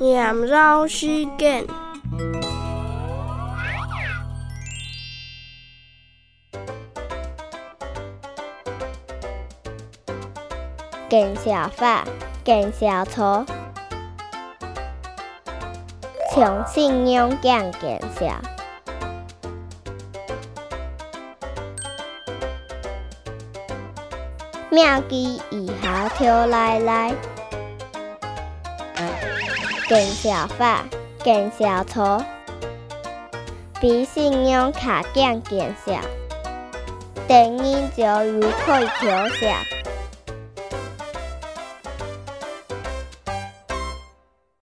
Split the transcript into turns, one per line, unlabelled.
念绕时间。
见笑法，见笑错，从信仰讲见笑。妙计以下跳来来，见笑法，见笑错，比信仰卡更见笑，等于就如可以调笑。